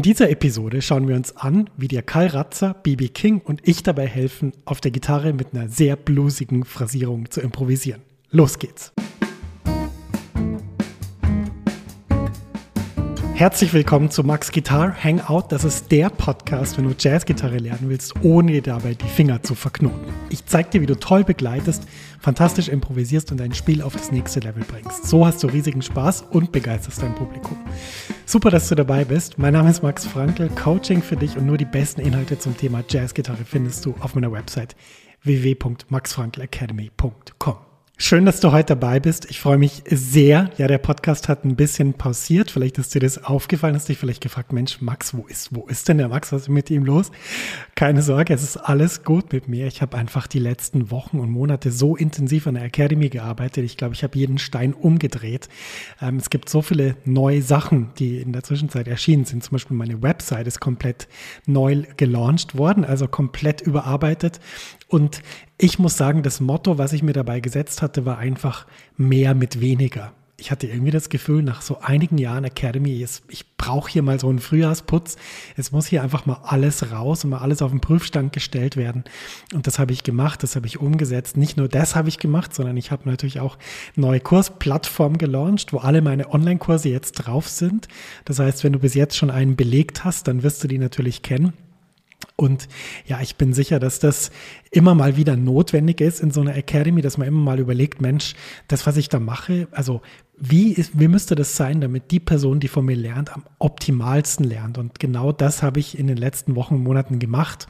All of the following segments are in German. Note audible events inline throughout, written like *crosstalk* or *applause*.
In dieser Episode schauen wir uns an, wie dir Karl Ratzer, BB King und ich dabei helfen, auf der Gitarre mit einer sehr bluesigen Phrasierung zu improvisieren. Los geht's! Herzlich willkommen zu Max Guitar Hangout. Das ist der Podcast, wenn du Jazzgitarre lernen willst, ohne dir dabei die Finger zu verknoten. Ich zeige dir, wie du toll begleitest, fantastisch improvisierst und dein Spiel auf das nächste Level bringst. So hast du riesigen Spaß und begeisterst dein Publikum. Super, dass du dabei bist. Mein Name ist Max Frankl, Coaching für dich und nur die besten Inhalte zum Thema Jazzgitarre findest du auf meiner Website www.maxfrankelacademy.com. Schön, dass du heute dabei bist. Ich freue mich sehr. Ja, der Podcast hat ein bisschen pausiert. Vielleicht ist dir das aufgefallen, hast dich vielleicht gefragt, Mensch, Max, wo ist, wo ist denn der Max? Was ist mit ihm los? Keine Sorge, es ist alles gut mit mir. Ich habe einfach die letzten Wochen und Monate so intensiv an der Academy gearbeitet. Ich glaube, ich habe jeden Stein umgedreht. Ähm, es gibt so viele neue Sachen, die in der Zwischenzeit erschienen sind. Zum Beispiel meine Website ist komplett neu gelauncht worden, also komplett überarbeitet. Und ich muss sagen, das Motto, was ich mir dabei gesetzt hatte, war einfach mehr mit weniger. Ich hatte irgendwie das Gefühl, nach so einigen Jahren Academy, ich brauche hier mal so einen Frühjahrsputz. Es muss hier einfach mal alles raus und mal alles auf den Prüfstand gestellt werden. Und das habe ich gemacht, das habe ich umgesetzt. Nicht nur das habe ich gemacht, sondern ich habe natürlich auch neue Kursplattformen gelauncht, wo alle meine Online-Kurse jetzt drauf sind. Das heißt, wenn du bis jetzt schon einen belegt hast, dann wirst du die natürlich kennen. Und ja, ich bin sicher, dass das immer mal wieder notwendig ist in so einer Academy, dass man immer mal überlegt, Mensch, das, was ich da mache, also wie, ist, wie müsste das sein, damit die Person, die von mir lernt, am optimalsten lernt? Und genau das habe ich in den letzten Wochen und Monaten gemacht.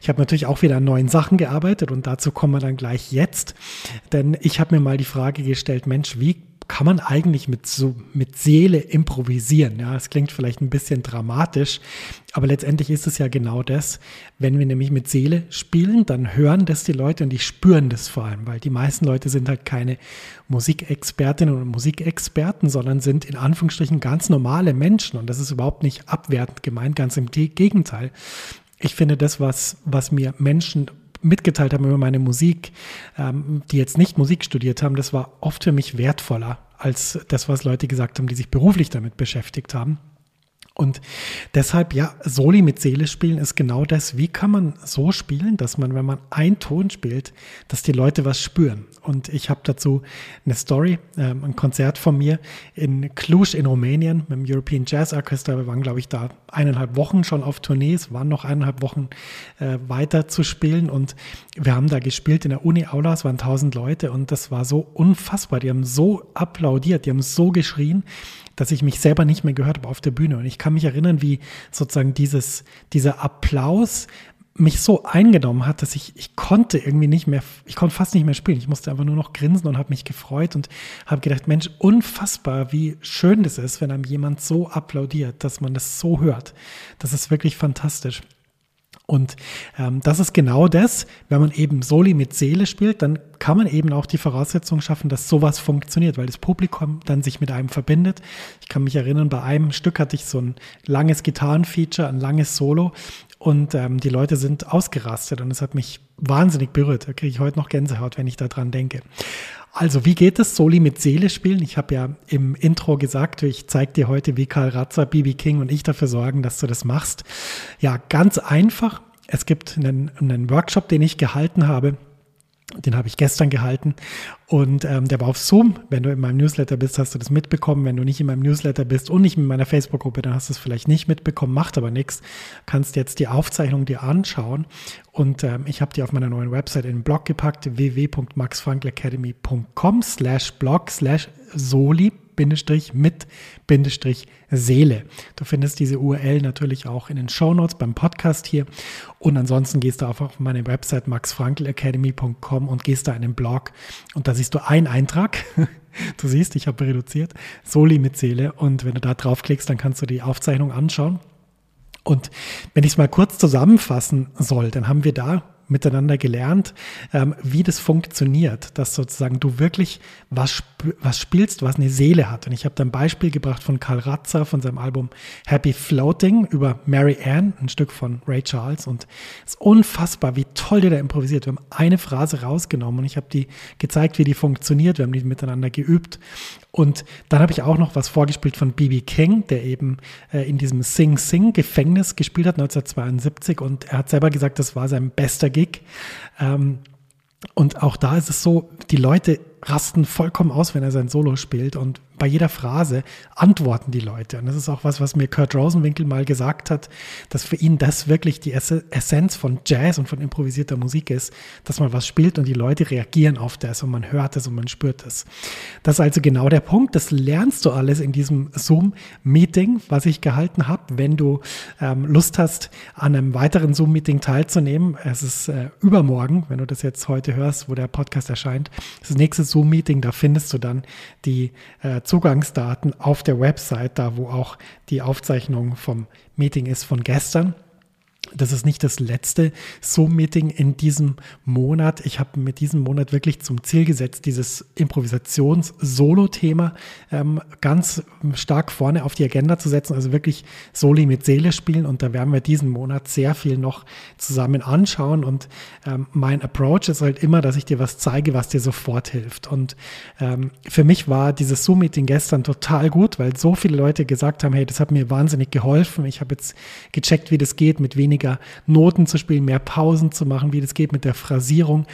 Ich habe natürlich auch wieder an neuen Sachen gearbeitet und dazu kommen wir dann gleich jetzt. Denn ich habe mir mal die Frage gestellt, Mensch, wie kann man eigentlich mit so mit Seele improvisieren. Ja, es klingt vielleicht ein bisschen dramatisch, aber letztendlich ist es ja genau das. Wenn wir nämlich mit Seele spielen, dann hören das die Leute und die spüren das vor allem, weil die meisten Leute sind halt keine Musikexpertinnen und Musikexperten, sondern sind in Anführungsstrichen ganz normale Menschen und das ist überhaupt nicht abwertend gemeint, ganz im Gegenteil. Ich finde das, was, was mir Menschen mitgeteilt haben über meine Musik, ähm, die jetzt nicht Musik studiert haben, das war oft für mich wertvoller als das, was Leute gesagt haben, die sich beruflich damit beschäftigt haben. Und deshalb, ja, Soli mit Seele spielen ist genau das. Wie kann man so spielen, dass man, wenn man einen Ton spielt, dass die Leute was spüren? Und ich habe dazu eine Story, äh, ein Konzert von mir in Cluj in Rumänien mit dem European Jazz Orchestra. Wir waren, glaube ich, da eineinhalb Wochen schon auf Tournee. Es waren noch eineinhalb Wochen äh, weiter zu spielen. Und wir haben da gespielt in der Uni-Aula. Es waren tausend Leute und das war so unfassbar. Die haben so applaudiert, die haben so geschrien dass ich mich selber nicht mehr gehört habe auf der Bühne. Und ich kann mich erinnern, wie sozusagen dieses, dieser Applaus mich so eingenommen hat, dass ich, ich konnte irgendwie nicht mehr, ich konnte fast nicht mehr spielen. Ich musste einfach nur noch grinsen und habe mich gefreut und habe gedacht, Mensch, unfassbar, wie schön das ist, wenn einem jemand so applaudiert, dass man das so hört. Das ist wirklich fantastisch. Und ähm, das ist genau das, wenn man eben Soli mit Seele spielt, dann kann man eben auch die Voraussetzung schaffen, dass sowas funktioniert, weil das Publikum dann sich mit einem verbindet. Ich kann mich erinnern, bei einem Stück hatte ich so ein langes Gitarrenfeature, ein langes Solo und ähm, die Leute sind ausgerastet und es hat mich wahnsinnig berührt. Da kriege ich heute noch Gänsehaut, wenn ich daran denke. Also, wie geht es, Soli mit Seele spielen? Ich habe ja im Intro gesagt, ich zeige dir heute, wie Karl Ratzer, Bibi King und ich dafür sorgen, dass du das machst. Ja, ganz einfach. Es gibt einen, einen Workshop, den ich gehalten habe den habe ich gestern gehalten und ähm, der war auf Zoom. Wenn du in meinem Newsletter bist, hast du das mitbekommen. Wenn du nicht in meinem Newsletter bist und nicht in meiner Facebook-Gruppe, dann hast du es vielleicht nicht mitbekommen. Macht aber nichts. Kannst jetzt die Aufzeichnung dir anschauen und ähm, ich habe die auf meiner neuen Website in den Blog gepackt www.maxfrankelacademy.com slash blog slash soli Bindestrich mit Bindestrich Seele. Du findest diese URL natürlich auch in den Show Notes beim Podcast hier. Und ansonsten gehst du einfach auf meine Website maxfrankelacademy.com und gehst da in den Blog und da siehst du einen Eintrag. *laughs* Du siehst, ich habe reduziert. Soli mit Seele. Und wenn du da draufklickst, dann kannst du die Aufzeichnung anschauen. Und wenn ich es mal kurz zusammenfassen soll, dann haben wir da miteinander gelernt, ähm, wie das funktioniert, dass sozusagen du wirklich was, sp was spielst, was eine Seele hat. Und ich habe da ein Beispiel gebracht von Karl Ratzer von seinem Album Happy Floating über Mary Ann, ein Stück von Ray Charles. Und es ist unfassbar, wie toll der da improvisiert. Wir haben eine Phrase rausgenommen und ich habe die gezeigt, wie die funktioniert. Wir haben die miteinander geübt. Und dann habe ich auch noch was vorgespielt von B.B. King, der eben äh, in diesem Sing Sing Gefängnis gespielt hat 1972 und er hat selber gesagt, das war sein bester Gig. Ähm, und auch da ist es so, die Leute rasten vollkommen aus, wenn er sein Solo spielt und bei jeder Phrase antworten die Leute. Und das ist auch was, was mir Kurt Rosenwinkel mal gesagt hat, dass für ihn das wirklich die Essenz von Jazz und von improvisierter Musik ist, dass man was spielt und die Leute reagieren auf das und man hört es und man spürt es. Das ist also genau der Punkt. Das lernst du alles in diesem Zoom-Meeting, was ich gehalten habe. Wenn du ähm, Lust hast, an einem weiteren Zoom-Meeting teilzunehmen, es ist äh, übermorgen, wenn du das jetzt heute hörst, wo der Podcast erscheint, das nächste Zoom-Meeting, da findest du dann die äh, Zugangsdaten auf der Website, da wo auch die Aufzeichnung vom Meeting ist von gestern. Das ist nicht das letzte Zoom-Meeting in diesem Monat. Ich habe mit diesem Monat wirklich zum Ziel gesetzt, dieses Improvisations-Solo-Thema ähm, ganz stark vorne auf die Agenda zu setzen. Also wirklich Soli mit Seele spielen. Und da werden wir diesen Monat sehr viel noch zusammen anschauen. Und ähm, mein Approach ist halt immer, dass ich dir was zeige, was dir sofort hilft. Und ähm, für mich war dieses Zoom-Meeting gestern total gut, weil so viele Leute gesagt haben, hey, das hat mir wahnsinnig geholfen. Ich habe jetzt gecheckt, wie das geht mit wenig weniger Noten zu spielen, mehr Pausen zu machen, wie das geht mit der Phrasierung.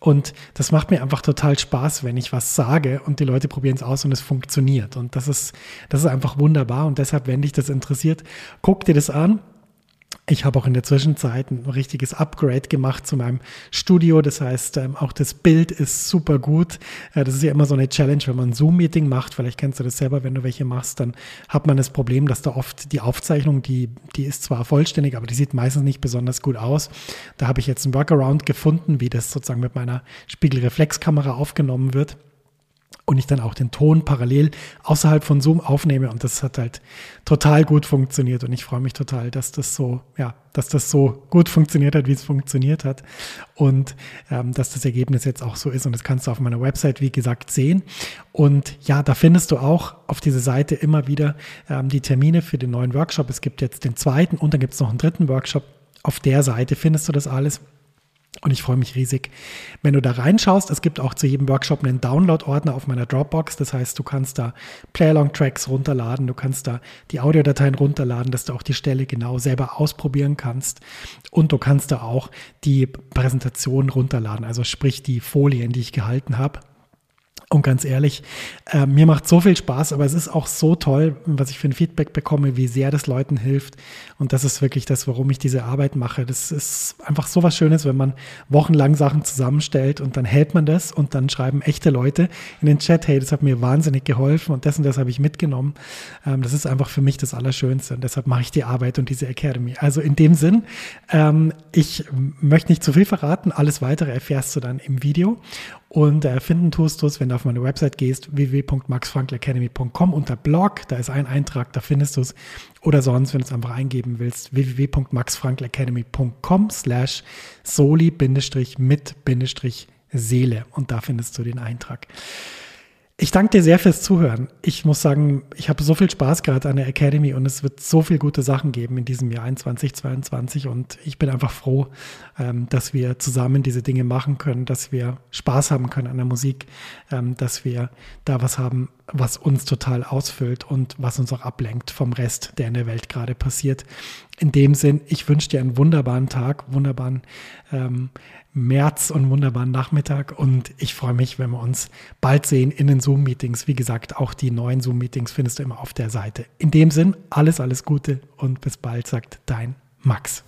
Und das macht mir einfach total Spaß, wenn ich was sage und die Leute probieren es aus und es funktioniert. Und das ist, das ist einfach wunderbar. Und deshalb, wenn dich das interessiert, guck dir das an. Ich habe auch in der Zwischenzeit ein richtiges Upgrade gemacht zu meinem Studio. Das heißt, ähm, auch das Bild ist super gut. Äh, das ist ja immer so eine Challenge, wenn man ein Zoom-Meeting macht. Vielleicht kennst du das selber, wenn du welche machst, dann hat man das Problem, dass da oft die Aufzeichnung, die, die ist zwar vollständig, aber die sieht meistens nicht besonders gut aus. Da habe ich jetzt einen Workaround gefunden, wie das sozusagen mit meiner Spiegelreflexkamera aufgenommen wird und ich dann auch den Ton parallel außerhalb von Zoom aufnehme und das hat halt total gut funktioniert und ich freue mich total, dass das so, ja, dass das so gut funktioniert hat, wie es funktioniert hat und ähm, dass das Ergebnis jetzt auch so ist und das kannst du auf meiner Website, wie gesagt, sehen und ja, da findest du auch auf dieser Seite immer wieder ähm, die Termine für den neuen Workshop. Es gibt jetzt den zweiten und dann gibt es noch einen dritten Workshop. Auf der Seite findest du das alles. Und ich freue mich riesig, wenn du da reinschaust. Es gibt auch zu jedem Workshop einen Download-Ordner auf meiner Dropbox. Das heißt, du kannst da Play-Along-Tracks runterladen, du kannst da die Audiodateien runterladen, dass du auch die Stelle genau selber ausprobieren kannst. Und du kannst da auch die Präsentation runterladen, also sprich die Folien, die ich gehalten habe. Und ganz ehrlich, äh, mir macht so viel Spaß, aber es ist auch so toll, was ich für ein Feedback bekomme, wie sehr das Leuten hilft. Und das ist wirklich das, warum ich diese Arbeit mache. Das ist einfach so was Schönes, wenn man wochenlang Sachen zusammenstellt und dann hält man das und dann schreiben echte Leute in den Chat, hey, das hat mir wahnsinnig geholfen und das und das habe ich mitgenommen. Ähm, das ist einfach für mich das Allerschönste und deshalb mache ich die Arbeit und diese Academy. Also in dem Sinn, ähm, ich möchte nicht zu viel verraten. Alles weitere erfährst du dann im Video. Und äh, finden tust du es, wenn du auf meine Website gehst, www.maxfrankelacademy.com unter Blog, da ist ein Eintrag, da findest du es. Oder sonst, wenn du es einfach eingeben willst, www.maxfrankelacademy.com slash soli-mit-seele und da findest du den Eintrag. Ich danke dir sehr fürs Zuhören. Ich muss sagen, ich habe so viel Spaß gerade an der Academy und es wird so viele gute Sachen geben in diesem Jahr 2022 und ich bin einfach froh, ähm, dass wir zusammen diese Dinge machen können, dass wir Spaß haben können an der Musik, ähm, dass wir da was haben, was uns total ausfüllt und was uns auch ablenkt vom Rest, der in der Welt gerade passiert. In dem Sinn, ich wünsche dir einen wunderbaren Tag, wunderbaren ähm, März und wunderbaren Nachmittag und ich freue mich, wenn wir uns bald sehen in den Zoom-Meetings. Wie gesagt, auch die neuen Zoom-Meetings findest du immer auf der Seite. In dem Sinn, alles, alles Gute und bis bald, sagt dein Max.